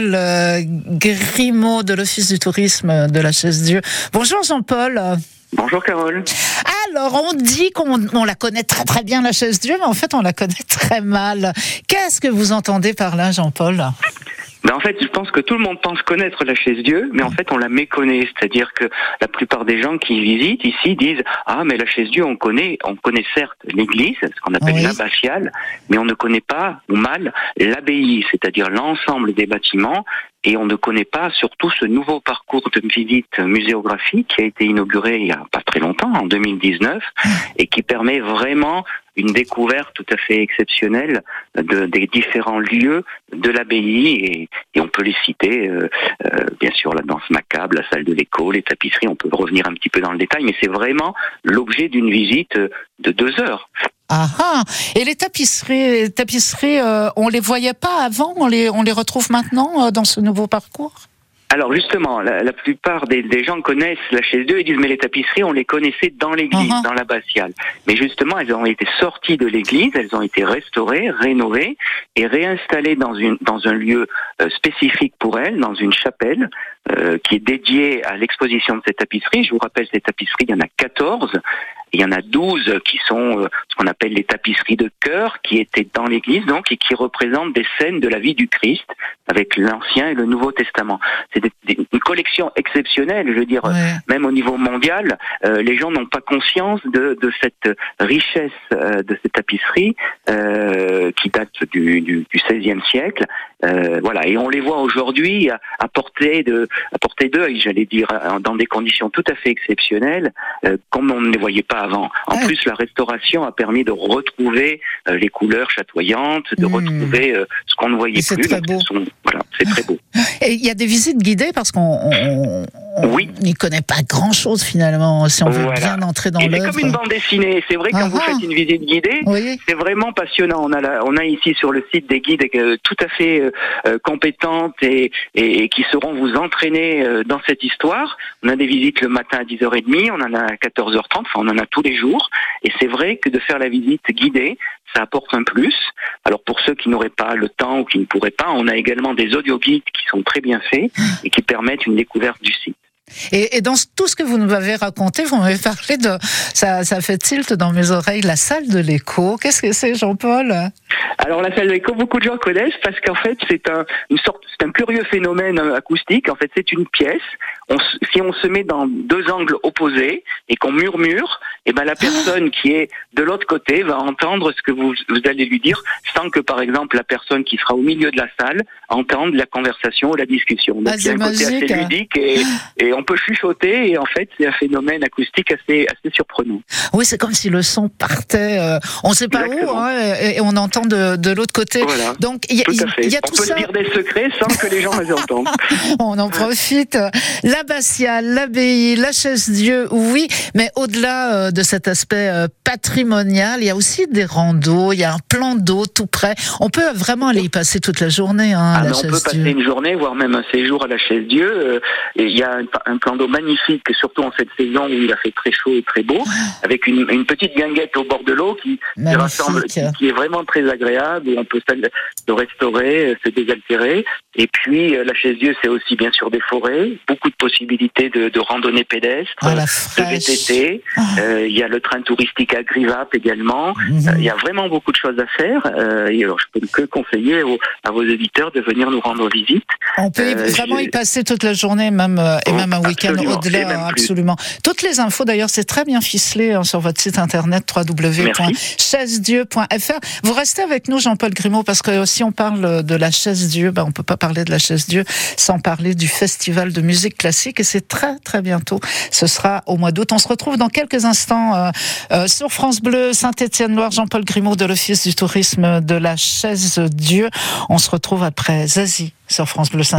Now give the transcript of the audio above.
Le Grimaud de l'Office du tourisme de la Chaise-Dieu. Bonjour Jean-Paul. Bonjour Carole. Alors, on dit qu'on la connaît très très bien la Chaise-Dieu, mais en fait, on la connaît très mal. Qu'est-ce que vous entendez par là, Jean-Paul? Ben en fait, je pense que tout le monde pense connaître la chaise Dieu, mais en fait, on la méconnaît. C'est-à-dire que la plupart des gens qui visitent ici disent ah mais la chaise Dieu, on connaît, on connaît certes l'église, ce qu'on appelle l'abbatiale, mais on ne connaît pas ou mal l'abbaye, c'est-à-dire l'ensemble des bâtiments et on ne connaît pas surtout ce nouveau parcours de visite muséographique qui a été inauguré il y a pas très longtemps, en 2019, et qui permet vraiment une découverte tout à fait exceptionnelle de, des différents lieux de l'abbaye et, et, on peut les citer, euh, euh, bien sûr la danse macabre, la salle de l'écho, les tapisseries, on peut revenir un petit peu dans le détail, mais c'est vraiment l'objet d'une visite de deux heures. Ah, ah Et les tapisseries, les tapisseries euh, on les voyait pas avant, on les, on les retrouve maintenant euh, dans ce nouveau parcours? Alors justement, la, plupart des, gens connaissent la chaise 2 et disent mais les tapisseries, on les connaissait dans l'église, uh-huh. dans l'abbatiale. Mais justement, elles ont été sorties de l'église, elles ont été restaurées, rénovées et réinstallées dans, une, dans un lieu euh, spécifique pour elles, dans une chapelle qui est dédiée à l'exposition de ces tapisseries. Je vous rappelle, ces tapisseries, il y en a 14. Il y en a 12 qui sont qu'on appelle les tapisseries de cœur, qui étaient dans l'Église donc et qui représentent des scènes de la vie du Christ avec l'Ancien et le Nouveau Testament. C'est une collection exceptionnelle, je veux dire, même au niveau mondial, euh, les gens n'ont pas conscience de, de, cette richesse euh, de ces tapisseries euh, qui date du, du, du XVIe siècle. voilà, et on les voit aujourd'hui à, à, portée de, à portée d'œil, j'allais dire, dans des conditions tout à fait exceptionnelles, comme on ne les voyait pas avant. En plus, la restauration a permis de retrouver euh, les couleurs chatoyantes, de hmm. retrouver euh, ce qu'on ne voyait plus. Très beau. voilà, c'est très beau. Et il y a des visites guidées parce qu'on oui. n'y connaît pas grand-chose finalement si on veut bien entrer dans l'œuvre. C'est comme une bande dessinée. C'est vrai quand vous faites une visite guidée, c'est vraiment passionnant. On a, on a ici sur le site des guides euh, tout à fait compétentes et, et, qui sauront vous entraîner dans cette histoire. On a des visites le matin à 10h30, on en a à 14h30, enfin on en a tous les jours. Et c'est vrai que de faire la visite guidée, ça apporte un plus. Alors pour ceux qui n'auraient pas le temps ou qui ne pourraient pas, on a également des audio guides qui sont très bien faits et qui permettent une découverte du site. Et, dans tout ce que vous nous avez raconté, vous m'avez parlé de, ça, ça fait tilt dans mes oreilles, la salle de l'écho. Qu'est-ce que c'est, Jean-Paul? Alors la salle de l'écho, beaucoup de gens connaissent parce qu'en fait c'est un, une sorte, c'est un curieux phénomène acoustique. En fait, c'est une pièce si on se met dans deux angles opposés et qu'on murmure, et eh ben la ah. personne qui est de l'autre côté va entendre ce que vous, vous, allez lui dire sans que par exemple la personne qui sera au milieu de la salle entende la conversation ou la discussion. Donc ah, il y a un côté assez ludique et, et, on peut chuchoter et en fait c'est un phénomène acoustique assez assez surprenant. Oui, c'est comme si le son partait, euh, on ne sait pas où, hein, et, on entend de, de l'autre côté. Voilà. Donc il y a, tout, y a on peut dire des secrets sans que les gens les entendent. on en profite l'abbatiale, l'abbaye, la chaise-dieu, oui, mais au-delà euh, de cet aspect euh, patrimonial, il y a aussi des randos, il y a un plan d'eau tout près. On peut vraiment aller y passer toute la journée. Hein, à la ah, on peut passer une journée, voire même un séjour à la chaise-dieu. Euh, et il y a un, plan d'eau magnifique, surtout en cette saison où il a fait très chaud et très beau, avec une, petite guinguette au bord de l'eau qui, rassemble, qui, est vraiment très agréable, où on peut se restaurer, se désaltérer. Et puis la chaise-dieu, c'est aussi bien sûr des forêts, beaucoup de possibilités de, de randonnée pédestre, ah, de VTT. Ah. Euh, il y a le train touristique à Grivap également. Mhm. Euh, il y a vraiment beaucoup de choses à faire. Euh, et alors, je peux que conseiller à vos éditeurs de venir nous rendre visite. On peut vraiment y passer toute la journée, même et même un week-end au-delà, absolument. Toutes les infos, d'ailleurs, c'est très bien ficelé hein, sur votre site internet www.chaise-dieu.fr. Vous restez avec nous, Jean-Paul Grimaud, parce que si on parle de la chaise Dieu, ben, on peut pas parler de la chaise Dieu sans parler du festival de musique classique et c'est très très bientôt. Ce sera au mois d'août. On se retrouve dans quelques instants euh, euh, sur France Bleu, Saint-Étienne-Loire, Jean-Paul Grimaud de l'Office du tourisme de la Chaise Dieu. On se retrouve après Zazie sur France Bleu Saint